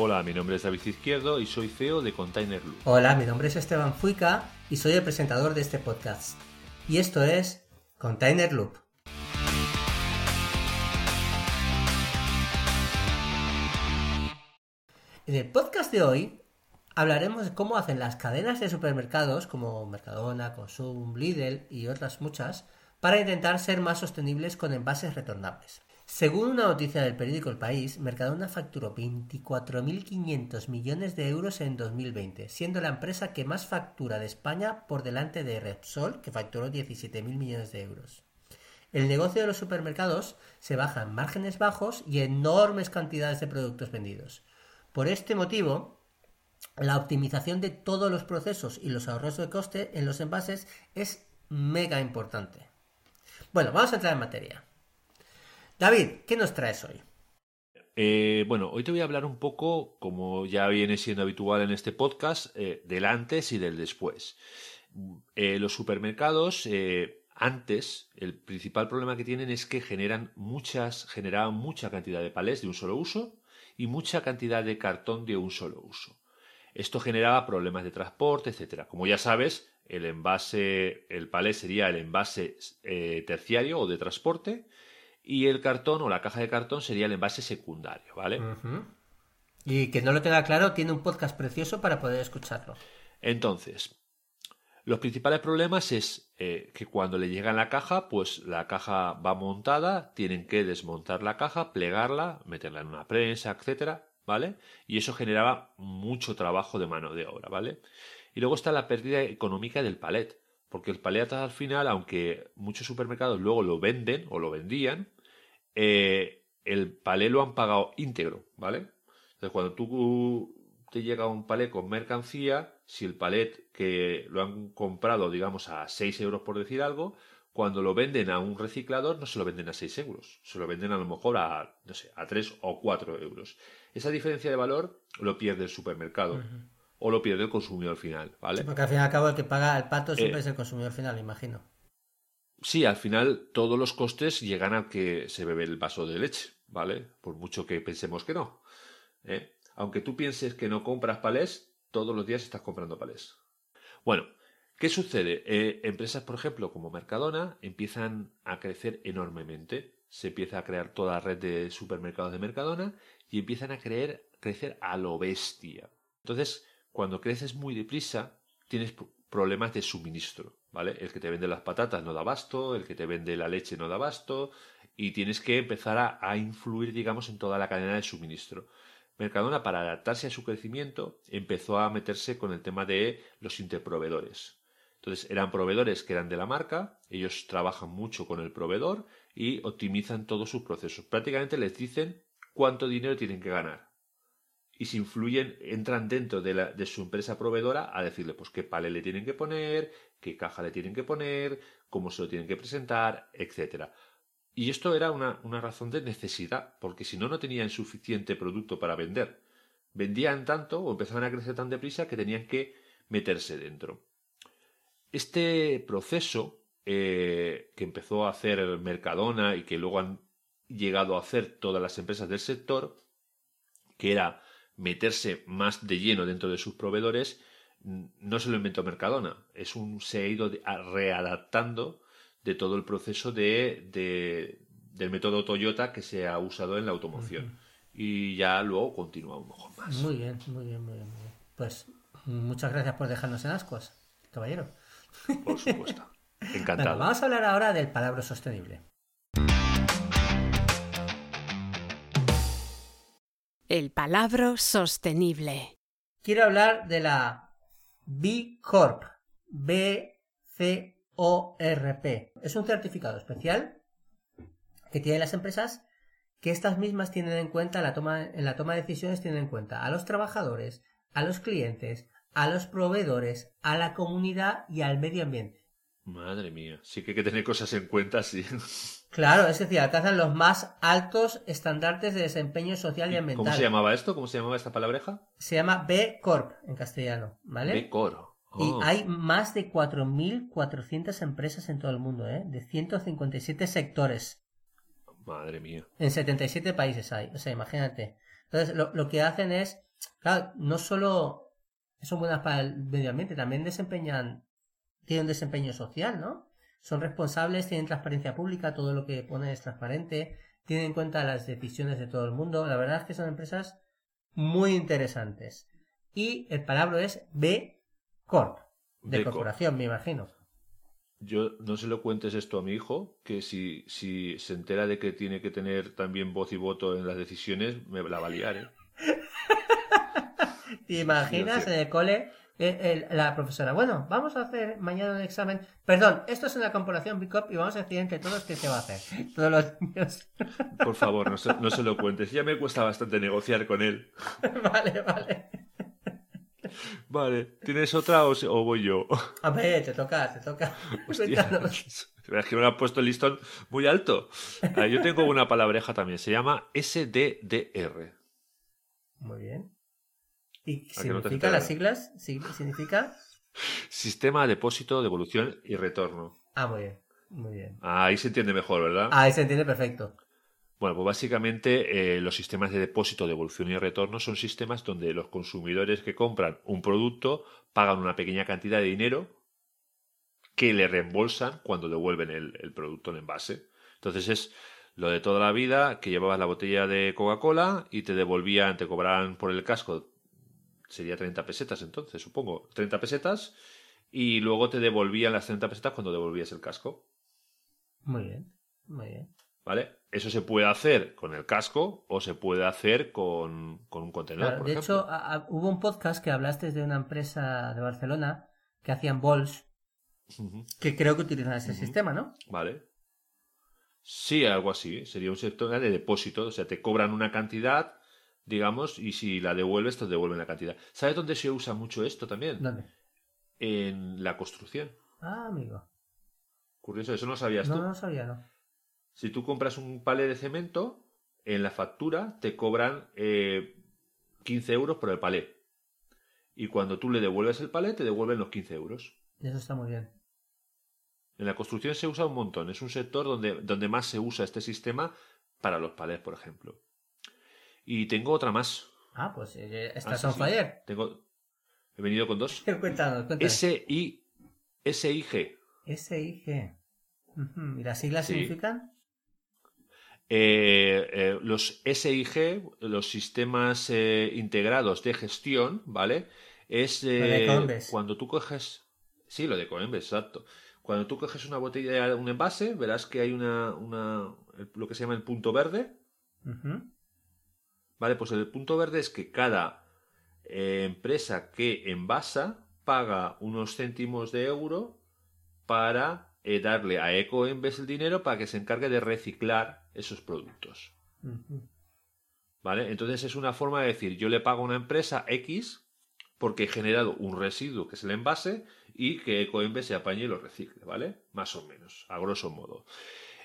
Hola, mi nombre es David Izquierdo y soy CEO de Container Loop. Hola, mi nombre es Esteban Fuica y soy el presentador de este podcast. Y esto es Container Loop. En el podcast de hoy hablaremos de cómo hacen las cadenas de supermercados como Mercadona, Consum, Lidl y otras muchas para intentar ser más sostenibles con envases retornables. Según una noticia del periódico El País, Mercadona facturó 24.500 millones de euros en 2020, siendo la empresa que más factura de España por delante de Repsol, que facturó 17.000 millones de euros. El negocio de los supermercados se basa en márgenes bajos y enormes cantidades de productos vendidos. Por este motivo, la optimización de todos los procesos y los ahorros de coste en los envases es mega importante. Bueno, vamos a entrar en materia. David, ¿qué nos traes hoy? Eh, bueno, hoy te voy a hablar un poco, como ya viene siendo habitual en este podcast, eh, del antes y del después. Eh, los supermercados, antes, el principal problema que tienen es que generan muchas, generaban mucha cantidad de palés de un solo uso y mucha cantidad de cartón de un solo uso. Esto generaba problemas de transporte, etcétera. Como ya sabes, el envase, el palé sería el envase terciario o de transporte y el cartón o la caja de cartón sería el envase secundario, ¿vale? Y que no lo tenga claro, tiene un podcast precioso para poder escucharlo. Entonces, los principales problemas es eh, que cuando le llega la caja, pues la caja va montada, tienen que desmontar la caja, plegarla, meterla en una prensa, etcétera, ¿vale? Y eso generaba mucho trabajo de mano de obra, ¿vale? Y luego está la pérdida económica del palet, porque el palet al final, aunque muchos supermercados luego lo venden o lo vendían, eh, el palé lo han pagado íntegro, ¿vale? Entonces, cuando tú te llega un palé con mercancía, si el palet que lo han comprado, digamos, a 6 euros por decir algo, cuando lo venden a un reciclador no se lo venden a 6 euros, se lo venden a lo mejor a, no sé, a 3 o 4 euros. Esa diferencia de valor lo pierde el supermercado. O lo pierde el consumidor final, ¿vale? porque al fin y al cabo el que paga el pato siempre eh, es el consumidor final, imagino. Sí, al final todos los costes llegan al que se bebe el vaso de leche, ¿vale? Por mucho que pensemos que no. ¿eh? Aunque tú pienses que no compras palés, todos los días estás comprando palés. Bueno, ¿qué sucede? Eh, empresas, por ejemplo, como Mercadona, empiezan a crecer enormemente. Se empieza a crear toda la red de supermercados de Mercadona y empiezan a crecer a lo bestia. Entonces, cuando creces muy deprisa, tienes problemas de suministro. ¿Vale? El que te vende las patatas no da basto, el que te vende la leche no da basto, y tienes que empezar a, influir, digamos, en toda la cadena de suministro. Mercadona, para adaptarse a su crecimiento, empezó a meterse con el tema de los interproveedores. Entonces, eran proveedores que eran de la marca, ellos trabajan mucho con el proveedor y optimizan todos sus procesos. Prácticamente les dicen cuánto dinero tienen que ganar y si influyen, entran dentro de, la, de, su empresa proveedora a decirle pues qué pale le tienen que poner, qué caja le tienen que poner, cómo se lo tienen que presentar, etcétera. Y esto era una, una razón de necesidad, porque si no, no tenían suficiente producto para vender. Vendían tanto o empezaban a crecer tan deprisa que tenían que meterse dentro. Este proceso eh, que empezó a hacer Mercadona y que luego han llegado a hacer todas las empresas del sector, que era meterse más de lleno dentro de sus proveedores, no se lo inventó Mercadona, es un, se ha ido readaptando de todo el proceso de, del método Toyota que se ha usado en la automoción. Y ya luego continúa un poco más. Muy bien, muy bien, muy bien, Pues muchas gracias por dejarnos en ascuas. caballero. Por supuesto. Encantado. Bueno, vamos a hablar ahora del palabra sostenible. El palabra sostenible. Quiero hablar de la B Corp. B C O R P. Es un certificado especial que tienen las empresas que estas mismas tienen en cuenta la toma, en la toma de decisiones tienen en cuenta a los trabajadores, a los clientes, a los proveedores, a la comunidad y al medio ambiente. Madre mía, sí que hay que tener cosas en cuenta, sí. Claro, es decir, alcanzan los más altos estándares de desempeño social y, ambiental. ¿Cómo se llamaba esto? ¿Cómo se llamaba esta palabreja? Se llama B Corp en castellano, ¿vale? B Corp. Y Oh, hay más de 4.400 empresas en todo el mundo, ¿eh? De 157 sectores. Madre mía. En 77 países hay. O sea, imagínate. Entonces, lo, lo que hacen es, claro, no solo son buenas para el medio ambiente, también desempeñan, tienen un desempeño social, ¿no? Son responsables, tienen transparencia pública, todo lo que ponen es transparente, tienen en cuenta las decisiones de todo el mundo. La verdad es que son empresas muy interesantes. Y el palabra es B Corp, de Corp. corporación, me imagino. Yo no se lo cuentes esto a mi hijo, que si, si se entera de que tiene que tener también voz y voto en las decisiones, me la va a liar, ¿eh? ¿Te imaginas en el cole eh, la profesora? Bueno, vamos a hacer mañana un examen. Perdón, esto es una comparación BICOP y vamos a decir entre todos qué se va a hacer. Todos los niños. Por favor, no se, no se lo cuentes. Ya me cuesta bastante negociar con él. vale, vale. Vale, ¿tienes otra o, o voy yo? A ver, te toca, te toca. Hostia, es que me ha puesto el listón muy alto. Ah, Yo tengo una palabreja también, se llama SDDR. Muy bien. ¿Y ¿A que no te significa las siglas? ¿Sig- ¿Significa? Sistema de depósito, devolución y retorno. Ah, muy bien. Muy bien. Ahí se entiende mejor, ¿verdad? Ahí se entiende perfecto. Bueno, pues básicamente eh, los sistemas de depósito, devolución y retorno son sistemas donde los consumidores que compran un producto pagan una pequeña cantidad de dinero que le reembolsan cuando devuelven el, el producto en envase. Entonces es lo de toda la vida que llevabas la botella de Coca-Cola y te devolvían, te cobraban por el casco, sería 30 pesetas entonces, supongo, 30 pesetas y luego te devolvían las 30 pesetas cuando devolvías el casco. Muy bien. Muy bien. ¿Vale? Eso se puede hacer con el casco o se puede hacer con, con un contenedor, Claro, por de ejemplo. hecho, a- a- hubo un podcast que hablaste de una empresa de Barcelona que hacían bols, que creo que utilizan ese sistema, ¿no? Vale. Sí, algo así. Sería un sector de depósito. O sea, te cobran una cantidad, digamos, y si la devuelves, te devuelven la cantidad. ¿Sabes dónde se usa mucho esto también? ¿Dónde? En la construcción. Ah, amigo. Curioso, eso no sabías No, tú. no sabía, no. Si tú compras un palé de cemento, en la factura te cobran eh, 15 euros por el palé. Y cuando tú le devuelves el palé, te devuelven los 15 euros. Eso está muy bien. En la construcción se usa un montón. Es un sector donde, donde más se usa este sistema para los palés, por ejemplo. Y tengo otra más. Ah, pues eh, Ah, estás sí, on sí. fire. Tengo, he venido con dos. Cuéntanos, cuéntanos. SI, SIG. SIG. Ujú, ¿Y las siglas Sí. significan? Eh, eh, los SIG, los sistemas eh, integrados de gestión, ¿vale? Es Lo de eh, Coembes. cuando tú coges. Sí, lo de Coembes, exacto. Cuando tú coges una botella, un envase, verás que hay una, una lo que se llama el punto verde. Ujú. Vale, pues el punto verde es que cada eh, empresa que envasa paga unos céntimos de euro para eh, darle a Ecoembes el dinero para que se encargue de reciclar esos productos. ¿Vale? Entonces es una forma de decir, yo le pago a una empresa X porque he generado un residuo que es el envase y que Ecoembes se apañe y lo recicle, ¿vale? Más o menos, a grosso modo.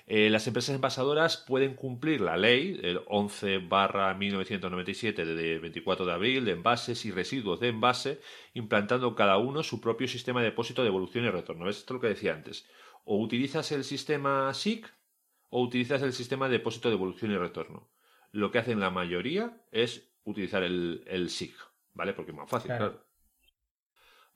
Eh, las empresas envasadoras pueden cumplir la ley, el 11 barra 1997 de 24 de abril, de envases y residuos de envase, implantando cada uno su propio sistema de depósito, devolución y retorno. ¿Ves? Esto es lo que decía antes. O utilizas el sistema SIC o utilizas el sistema de depósito, devolución y retorno. Lo que hacen la mayoría es utilizar el, el SIG, ¿vale? Porque es más fácil, Claro. claro.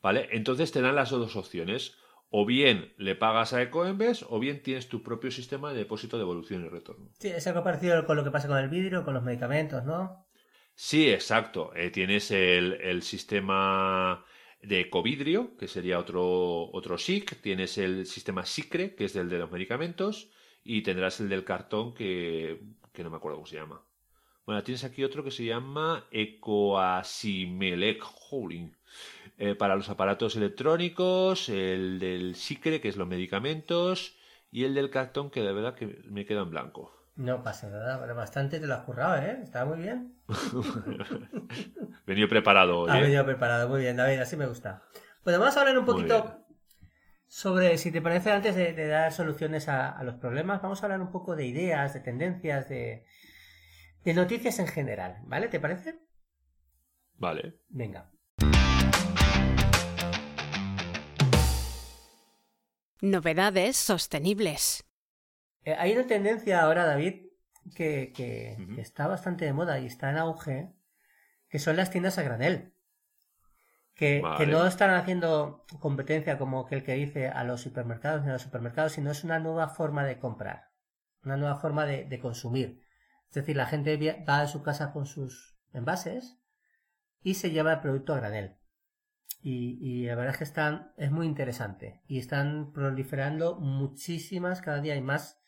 ¿Vale? Entonces te dan las dos opciones. O bien le pagas a Ecoembes o bien tienes tu propio sistema de depósito, devolución y retorno. Sí, es algo parecido con lo que pasa con el vidrio, con los medicamentos, ¿no? Sí, exacto. Eh, tienes el, el sistema de ecovidrio, que sería otro, otro SIC, tienes el sistema SICRE, que es el de los medicamentos, y tendrás el del cartón, que, que no me acuerdo cómo se llama. Bueno, tienes aquí otro que se llama Ecoasimelec Holding. Eh, para los aparatos electrónicos, el del SICRE, que es los medicamentos, y el del cartón, que de verdad que me queda en blanco. No pasa nada, pero bastante te lo has currado, ¿eh? Está muy bien. venido preparado hoy. Ha ¿eh? venido preparado, muy bien, David, así me gusta. Bueno, vamos a hablar un poquito sobre, si te parece, antes de, de dar soluciones a, a los problemas, vamos a hablar un poco de ideas, de tendencias, de, de noticias en general, ¿vale? ¿Te parece? Vale. Venga. Novedades sostenibles. Eh, hay una tendencia ahora, David, que, que- que está bastante de moda y está en auge, que son las tiendas a granel. Que, Vale. que no están haciendo competencia como aquel que dice a los supermercados ni a los supermercados, sino es una nueva forma de comprar, una nueva forma de, de consumir. Es decir, la gente va a su casa con sus envases y se lleva el producto a granel. Y, y la verdad es que están, es muy interesante. Y están proliferando muchísimas, cada día hay más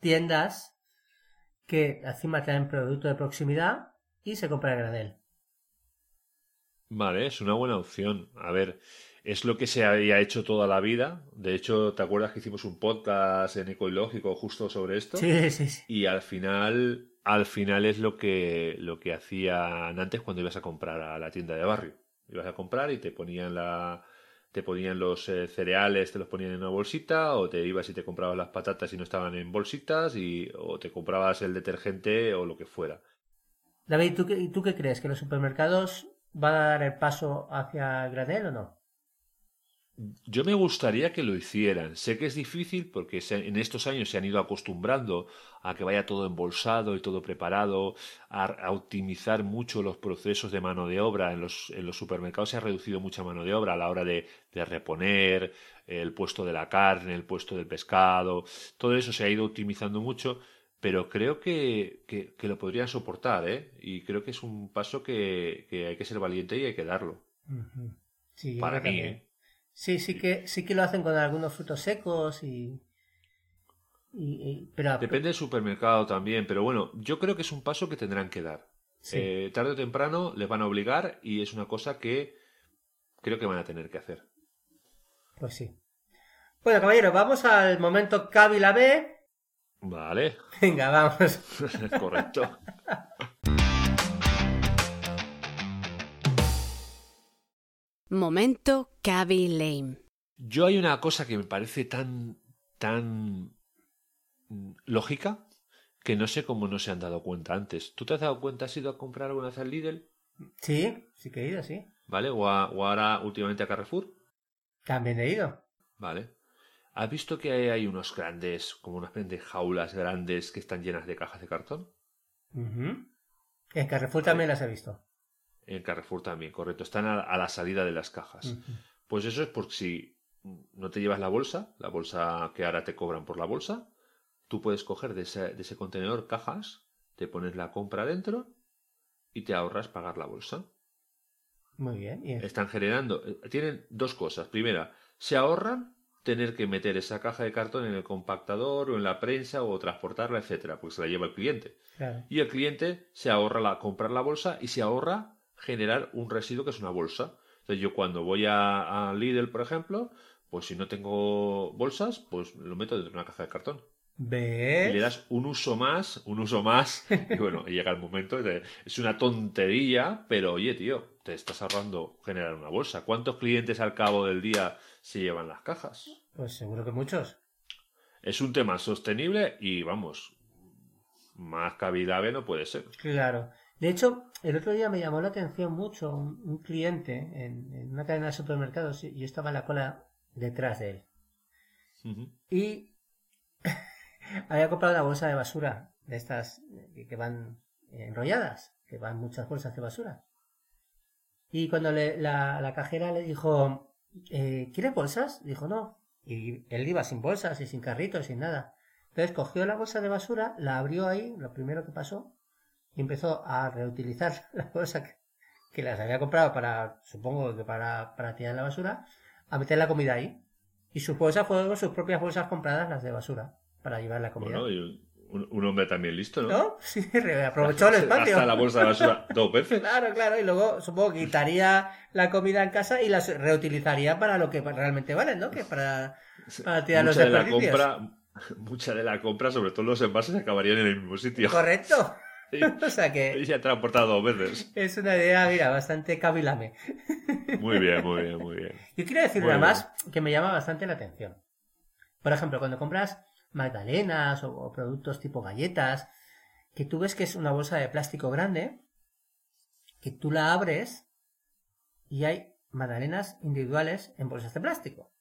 tiendas que encima traen producto de proximidad y se compra a granel. Vale, es una buena opción. A ver, es lo que se había hecho toda la vida. De hecho, ¿te acuerdas que hicimos un podcast en Ecológico justo sobre esto? Sí, sí, sí. Y al final, al final es lo que, lo que hacían antes cuando ibas a comprar a la tienda de barrio. Ibas a comprar y te ponían la, te ponían los eh, cereales, te los ponían en una bolsita, o te ibas y te comprabas las patatas y no estaban en bolsitas, y, o te comprabas el detergente o lo que fuera. David, ¿tú qué, ¿tú qué crees? ¿Que los supermercados van a dar el paso hacia el granel o no? Yo me gustaría que lo hicieran. Sé que es difícil porque en estos años se han ido acostumbrando a que vaya todo embolsado y todo preparado, a, a optimizar mucho los procesos de mano de obra. En los, en los supermercados se ha reducido mucha mano de obra a la hora de, de reponer el puesto de la carne, el puesto del pescado. Todo eso se ha ido optimizando mucho, pero creo que, que- que lo podrían soportar, ¿eh? Y creo que es un paso que, que hay que ser valiente y hay que darlo. Sí, Para mí. ¿eh? Sí, sí que, sí que lo hacen con algunos frutos secos y... y- y- pero Depende del supermercado también, pero bueno, yo creo que es un paso que tendrán que dar. sí. Eh, tarde o temprano les van a obligar y es una cosa que creo que van a tener que hacer. Pues sí. Bueno, caballero, vamos al momento Cabi la B. Vale, Venga, vamos. correcto. Momento Cabby Lame. Yo hay una cosa que me parece tan, tan lógica que no sé cómo no se han dado cuenta antes. ¿Tú te has dado cuenta? ¿Has ido a comprar alguna vez al Lidl? Sí, sí que he ido, sí. ¿Vale? O, a- o ahora últimamente a Carrefour. También he ido. Vale. ¿Has visto que hay, hay unos grandes, como unas de jaulas grandes que están llenas de cajas de cartón? Ujú. En Carrefour también las he visto. En Carrefour también, correcto. Están a, a la salida de las cajas. Pues eso es porque si no te llevas la bolsa, la bolsa que ahora te cobran por la bolsa, tú puedes coger de ese, de ese contenedor cajas, te pones la compra dentro y te ahorras pagar la bolsa. Muy bien. Y- Están generando, eh, tienen dos cosas. Primera, se ahorran tener que meter esa caja de cartón en el compactador o en la prensa o transportarla, etcétera, porque se la lleva el cliente. claro. Y el cliente se ahorra la, comprar la bolsa y se ahorra generar un residuo que es una bolsa. Entonces yo cuando voy a, a Lidl, por ejemplo, pues si no tengo bolsas, pues lo meto dentro de una caja de cartón. Y le ¿Ves? das un uso más, un uso más, y bueno, y llega el momento de... Es una tontería, pero oye, tío, te estás ahorrando generar una bolsa. ¿Cuántos clientes al cabo del día se llevan las cajas? Pues seguro que muchos. Es un tema sostenible y vamos, más cabilable no puede ser. Claro. De hecho, el otro día me llamó la atención mucho un, un cliente en, en una cadena de supermercados y yo estaba en la cola detrás de él. Y había comprado una bolsa de basura de estas que, que van enrolladas, que van muchas bolsas de basura. Y cuando le- la, la cajera le dijo, eh, ¿quieres bolsas? Dijo, no. Y él iba sin bolsas y sin carritos, sin nada. Entonces cogió la bolsa de basura, la abrió ahí, lo primero que pasó, y empezó a reutilizar la bolsa que, que las había comprado para, supongo que para, para tirar la basura, a meter la comida ahí. Y sus bolsas fueron sus propias bolsas compradas, las de basura, para llevar la comida. Bueno, y un, un hombre también listo, ¿no? ¿No? Sí, aprovechó el espacio. Hasta la bolsa de basura dos veces. Claro, claro, y luego supongo que quitaría la comida en casa y las reutilizaría para lo que realmente valen, ¿no? Que para, para tirar los Mucha de la desperdicios. compra, mucha de la compra, sobre todo los envases, acabarían en el mismo sitio. Correcto. Sí. o sea Y que se ha transportado dos veces. es una idea, mira, bastante cavilame. Muy bien, muy bien, muy bien. Yo quiero decir Muy una bien. más que me llama bastante la atención. Por ejemplo, cuando compras magdalenas o, o productos tipo galletas, que tú ves que es una bolsa de plástico grande, que tú la abres y hay magdalenas individuales en bolsas de plástico.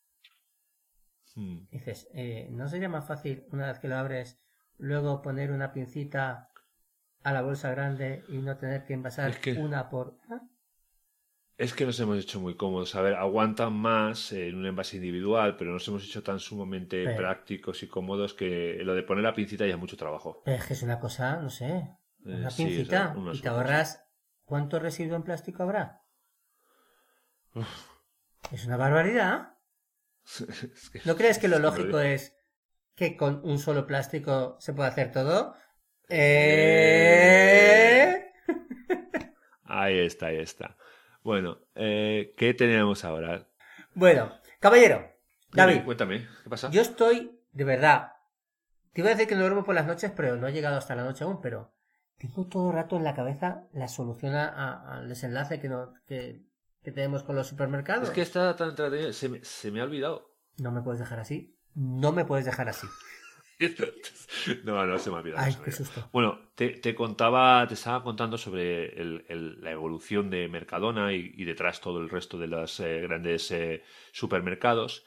Hmm. Dices, eh, ¿no sería más fácil una vez que lo abres luego poner una pincita a la bolsa grande y no tener que envasar Es que- una por una? Es que nos hemos hecho muy cómodos. A ver, aguantan más en un envase individual, pero nos hemos hecho tan sumamente Pero- prácticos y cómodos que lo de poner la pincita ya es mucho trabajo. Es que es una cosa, no sé, Eh, una pincita una y te ahorras ¿cuánto residuo en plástico habrá? Es una barbaridad. Es que- ¿No crees que lo lógico es que con un solo plástico se puede hacer todo? Eh. Ahí está, ahí está. Bueno, eh, ¿qué tenemos ahora? Bueno, caballero, David, Dime, cuéntame, ¿qué pasa? yo estoy, de verdad, te iba a decir que no duermo por las noches, pero no he llegado hasta la noche aún, pero tengo todo el rato en la cabeza la solución a- a- al desenlace que, no, que, que tenemos con los supermercados. Es que está tan entretenido, se me, se me ha olvidado. No me puedes dejar así. No me puedes dejar así. No, no se me ha olvidado. Ay, qué susto. Bueno, te, te contaba, te estaba contando sobre el- el- la evolución de Mercadona y, y detrás todo el resto de los eh, grandes eh, supermercados,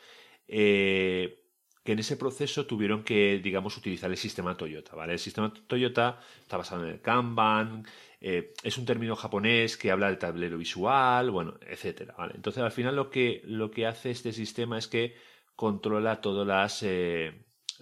eh, que en ese proceso tuvieron que, digamos, utilizar el sistema Toyota, ¿vale? El sistema Toyota está basado en el Kanban, es un término japonés que habla de tablero visual, bueno, etcétera, ¿vale? Entonces, al final lo que, lo que hace este sistema es que controla todas las...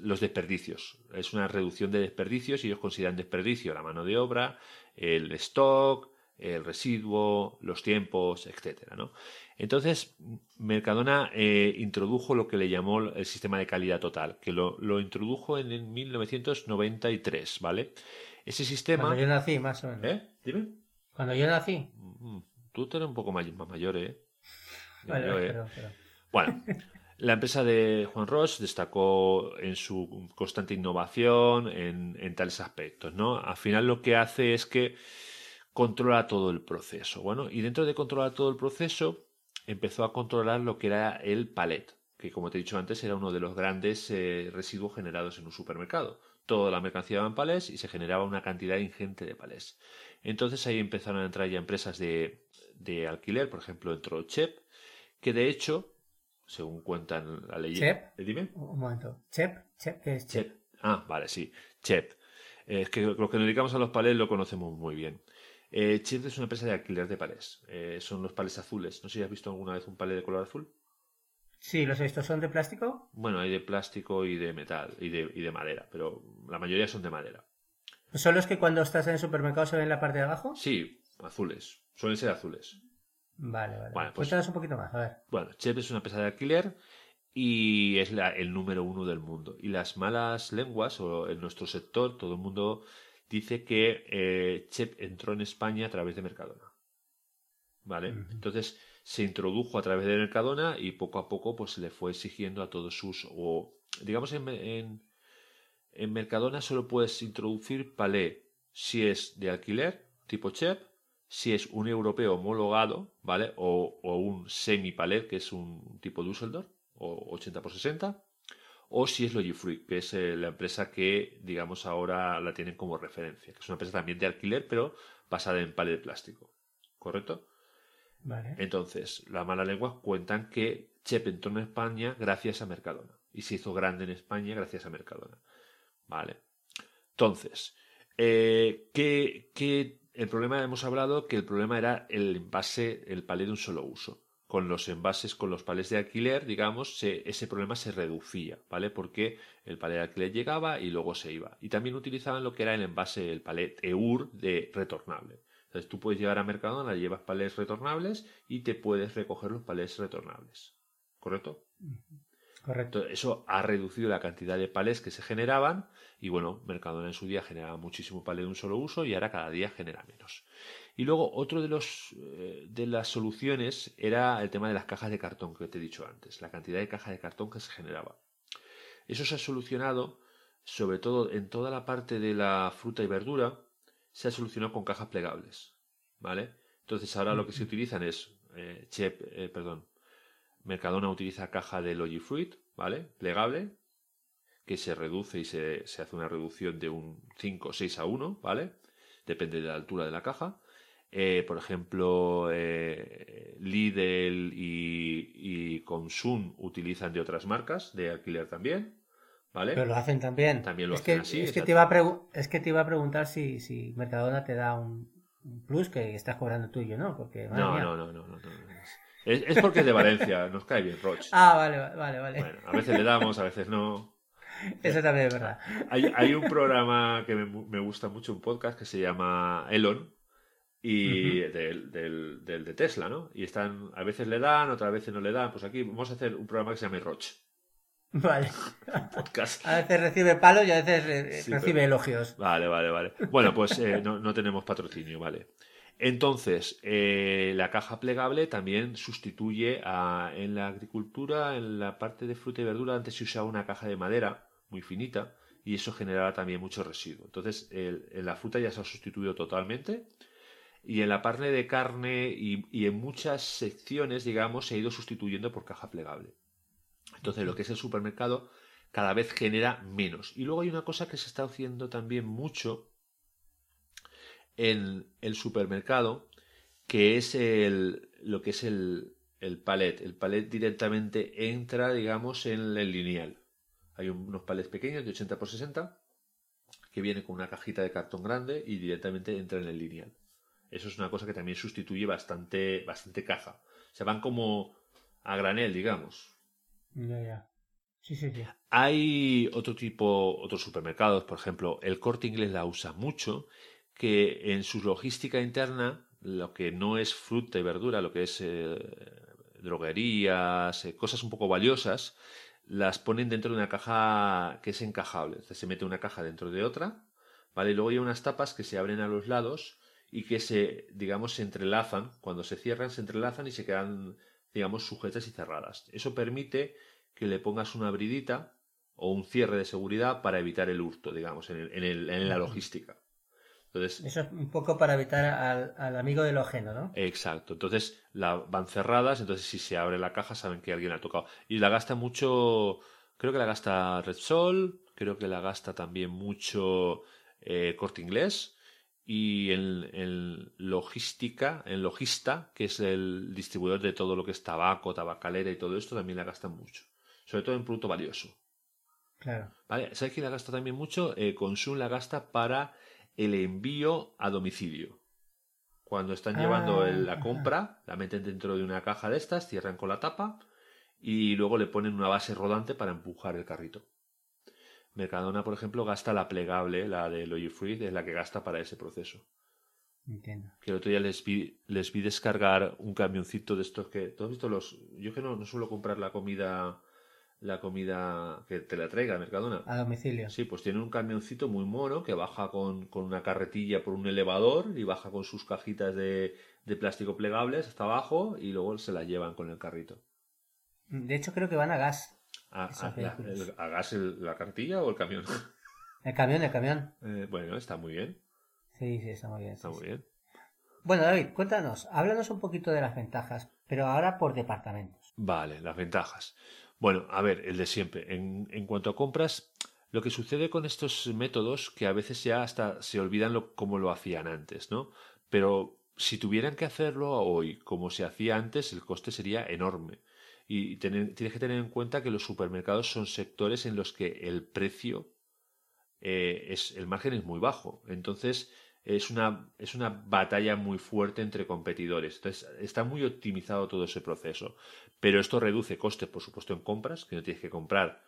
los desperdicios. Es una reducción de desperdicios y ellos consideran desperdicio la mano de obra, el stock, el residuo, los tiempos, etcétera, ¿no? Entonces, Mercadona eh, introdujo lo que le llamó el sistema de calidad total, que lo, lo introdujo en el 1993, ¿vale? Ese sistema... Cuando yo nací, más o menos. ¿Eh? Dime. Cuando yo nací. Mm, Tú eres un poco más mayor, ¿eh? Vale, Yo, ¿eh? pero- pero- Bueno, la empresa de Juan Ross destacó en su constante innovación en, tales aspectos, ¿no? Al final lo que hace es que controla todo el proceso. Bueno, y dentro de controlar todo el proceso, empezó a controlar lo que era el palet, que como te he dicho antes era uno de los grandes eh, residuos generados en un supermercado. Toda la mercancía iba en palés y se generaba una cantidad ingente de palés. Entonces ahí empezaron a entrar ya empresas de, de alquiler, por ejemplo entró Chep, que de hecho, según cuentan la ley... ¿Chep? ¿Eh, Dime. Un momento. ¿Chep? ¿Chep? ¿Qué es Chep? Chep. Ah, vale, sí. Chep. Eh, es que los que nos dedicamos a los palés lo conocemos muy bien. Eh, Chep es una empresa de alquiler de palés. Eh, son los palés azules. No sé si has visto alguna vez un palé de color azul. Sí, los he visto. ¿Son de plástico? Bueno, hay de plástico y de metal y de, y de madera, pero la mayoría son de madera. ¿Son los que cuando estás en el supermercado se ven en la parte de abajo? Sí, azules. Suelen ser azules. Vale, vale. Bueno, pues- Cuéntanos un poquito más, a ver. Bueno, Chep es una empresa de alquiler y es la- el número uno del mundo. Y las malas lenguas, o en nuestro sector, todo el mundo dice que eh, Chep entró en España a través de Mercadona. ¿Vale? Entonces se introdujo a través de Mercadona y poco a poco pues le fue exigiendo a todos sus... o digamos en, en, en Mercadona solo puedes introducir palé si es de alquiler, tipo Chep, si es un europeo homologado, ¿vale? O, o un semi-palet, que es un tipo Düsseldorf, o 80 por 60, o si es Logifruit, que es eh, la empresa que, digamos, ahora la tienen como referencia, que es una empresa también de alquiler, pero basada en palet de plástico, ¿correcto? Vale. Entonces, las malas lenguas cuentan que Chep entró en España gracias a Mercadona y se hizo grande en España gracias a Mercadona. Vale. Entonces, eh, ¿qué, qué- el problema hemos hablado que el problema era el envase, el palé de un solo uso. Con los envases, con los palés de alquiler, digamos, se- ese problema se reducía, ¿vale? Porque el palé de alquiler llegaba y luego se iba. Y también utilizaban lo que era el envase, el palé EUR de retornable. Entonces tú puedes llegar a Mercadona, llevas palés retornables y te puedes recoger los palés retornables. ¿Correcto? Correcto. Eso ha reducido la cantidad de palés que se generaban y bueno, Mercadona en su día generaba muchísimo palé de un solo uso y ahora cada día genera menos. Y luego otro de los eh, de las soluciones era el tema de las cajas de cartón que te he dicho antes, la cantidad de cajas de cartón que se generaba. Eso se ha solucionado sobre todo en toda la parte de la fruta y verdura se ha solucionado con cajas plegables, ¿vale? Entonces ahora lo que se utilizan es, eh, eh, perdón, Mercadona utiliza caja de Logifruit, ¿vale? Plegable, que se reduce y se, se, hace una reducción de un 5 o 6 a 1, ¿vale? Depende de la altura de la caja. Eh, por ejemplo, Lidl y, y Consum utilizan de otras marcas de alquiler también. Pero lo hacen también. También lo es hacen que, así. Es que, te iba a es que te iba a preguntar si, si Mercadona te da un, plus que estás cobrando tuyo, ¿no? Porque, no, no, no, no, no, Es, es, porque es de Valencia, nos cae bien Roche. Ah, vale, vale, vale. Bueno, a veces le damos, a veces no. Eso también es verdad. Hay, hay un programa que me, me, gusta mucho, un podcast que se llama Elon, y del, del, del, de Tesla, ¿no? Y están, a veces le dan, otras veces no le dan. Pues aquí vamos a hacer un programa que se llama Roche. Vale. Podcast. A veces recibe palos y a veces recibe elogios. Vale, vale, vale. Bueno, pues eh, no, no, tenemos patrocinio, vale. Entonces, eh, la caja plegable también sustituye a, en la agricultura, en la parte de fruta y verdura, antes se usaba una caja de madera muy finita y eso generaba también mucho residuo. Entonces, el, en la fruta ya se ha sustituido totalmente y en la parte de carne y, y en muchas secciones, digamos, se ha ido sustituyendo por caja plegable. Entonces, lo que es el supermercado cada vez genera menos. Y luego hay una cosa que se está haciendo también mucho en el supermercado, que es el, lo que es el, el palet. El palet directamente entra, digamos, en el lineal. Hay unos palets pequeños de 80 por 60 que viene con una cajita de cartón grande y directamente entra en el lineal. Eso es una cosa que también sustituye bastante, bastante caja. Se van como a granel, digamos. Ya, ya. Sí, sí, sí. Hay otro tipo, otros supermercados, por ejemplo, el corte inglés la usa mucho, que en su logística interna, lo que no es fruta y verdura, lo que es eh, droguerías, eh, cosas un poco valiosas, las ponen dentro de una caja que es encajable. se mete una caja dentro de otra, ¿vale? Y luego hay unas tapas que se abren a los lados y que se, digamos, se entrelazan. Cuando se cierran, se entrelazan y se quedan digamos, sujetas y cerradas. Eso permite que le pongas una abridita o un cierre de seguridad para evitar el hurto, digamos, en, el, en, el, en la logística. Entonces, Eso es un poco para evitar al, al, amigo del ajeno, ¿no? Exacto. Entonces la, van cerradas, entonces si se abre la caja saben que alguien ha tocado. Y la gasta mucho, creo que la gasta Red Sol, creo que la gasta también mucho eh, Corte Inglés y en, logística, en logista, que es el distribuidor de todo lo que es tabaco, tabacalera y todo esto, también la gastan mucho. Sobre todo en producto valioso. Claro. ¿Vale? ¿Sabes quién la gasta también mucho? Eh, Consum la gasta para el envío a domicilio. Cuando están llevando la compra, la meten dentro de una caja de estas, cierran con la tapa y luego le ponen una base rodante para empujar el carrito. Mercadona, por ejemplo, gasta la plegable, la de Logifruit, es la que gasta para ese proceso. Entiendo. Que el otro día les vi, les vi descargar un camioncito de estos que. ¿Tú has visto los.? Yo que no, no suelo comprar la comida. La comida que te la traiga Mercadona. A domicilio. Sí, pues tiene un camioncito muy mono que baja con, con una carretilla por un elevador y baja con sus cajitas de, de plástico plegables hasta abajo y luego se la llevan con el carrito. De hecho, creo que van a gas. ¿A, a, la, el, a gas el, la cartilla o el camión? El camión, el camión. Eh, bueno, está muy bien. Sí, sí, está muy bien. Está sí, muy sí. bien. Bueno, David, cuéntanos, háblanos un poquito de las ventajas, pero ahora por departamentos. Vale, las ventajas. Bueno, a ver, el de siempre. En, cuanto a compras, lo que sucede con estos métodos, que a veces ya hasta se olvidan lo, como lo hacían antes, ¿no? Pero si tuvieran que hacerlo hoy como se hacía antes, el coste sería enorme. Y tener, tienes que tener en cuenta que los supermercados son sectores en los que el precio eh, es el margen es muy bajo. Entonces es una, es una batalla muy fuerte entre competidores. Entonces está muy optimizado todo ese proceso. Pero esto reduce costes, por supuesto, en compras, que no tienes que comprar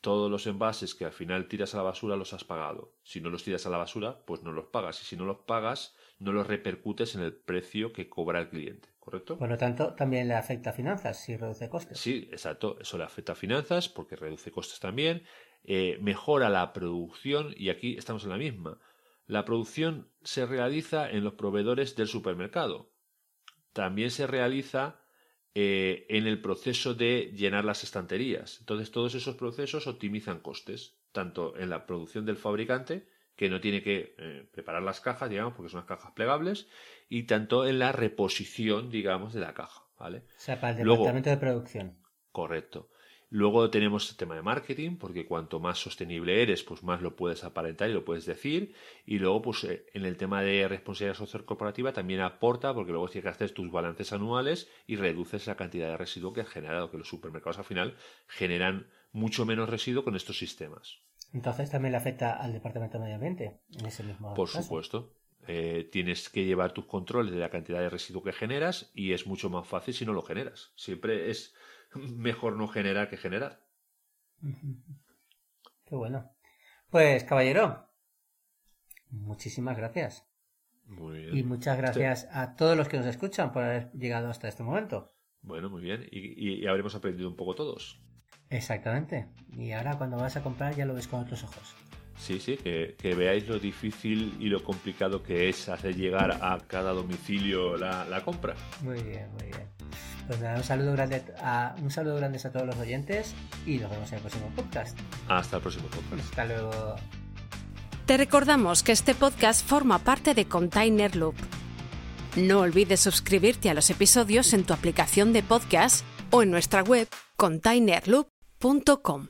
todos los envases que al final tiras a la basura los has pagado. Si no los tiras a la basura, pues no los pagas. Y si no los pagas, no los repercutes en el precio que cobra el cliente, ¿correcto? Por lo tanto, también le afecta a finanzas si reduce costes. Sí, exacto. Eso le afecta a finanzas porque reduce costes también. Eh, mejora la producción y aquí estamos en la misma. La producción se realiza en los proveedores del supermercado. También se realiza eh, en el proceso de llenar las estanterías. Entonces, todos esos procesos optimizan costes, tanto en la producción del fabricante, que no tiene que eh, preparar las cajas, digamos, porque son unas cajas plegables, y tanto en la reposición, digamos, de la caja. ¿vale? O sea, para el departamento de producción. Correcto. Luego tenemos el tema de marketing, porque cuanto más sostenible eres, pues más lo puedes aparentar y lo puedes decir. Y luego, pues eh, en el tema de responsabilidad social corporativa también aporta, porque luego tienes que hacer tus balances anuales y reduces la cantidad de residuo que has generado, que los supermercados al final generan mucho menos residuo con estos sistemas. Entonces también le afecta al departamento de medio ambiente en ese mismo Por supuesto. Eh, tienes que llevar tus controles de la cantidad de residuo que generas y es mucho más fácil si no lo generas. Siempre es mejor no generar que generar. Qué bueno. Pues, caballero, muchísimas gracias. Muy bien. Y muchas gracias a todos los que nos escuchan por haber llegado hasta este momento. Bueno, muy bien. Y, habremos aprendido un poco todos. Exactamente. Y ahora cuando vas a comprar ya lo ves con otros ojos. Sí, sí, que, veáis lo difícil y lo complicado que es hacer llegar a cada domicilio la, la compra. Muy bien, muy bien. Pues nada, un saludo grande a, un saludo grande a todos los oyentes y nos vemos en el próximo podcast. Hasta el próximo podcast. Hasta luego. Te recordamos que este podcast forma parte de Container Loop. No olvides suscribirte a los episodios en tu aplicación de podcast o en nuestra web containerloop.com.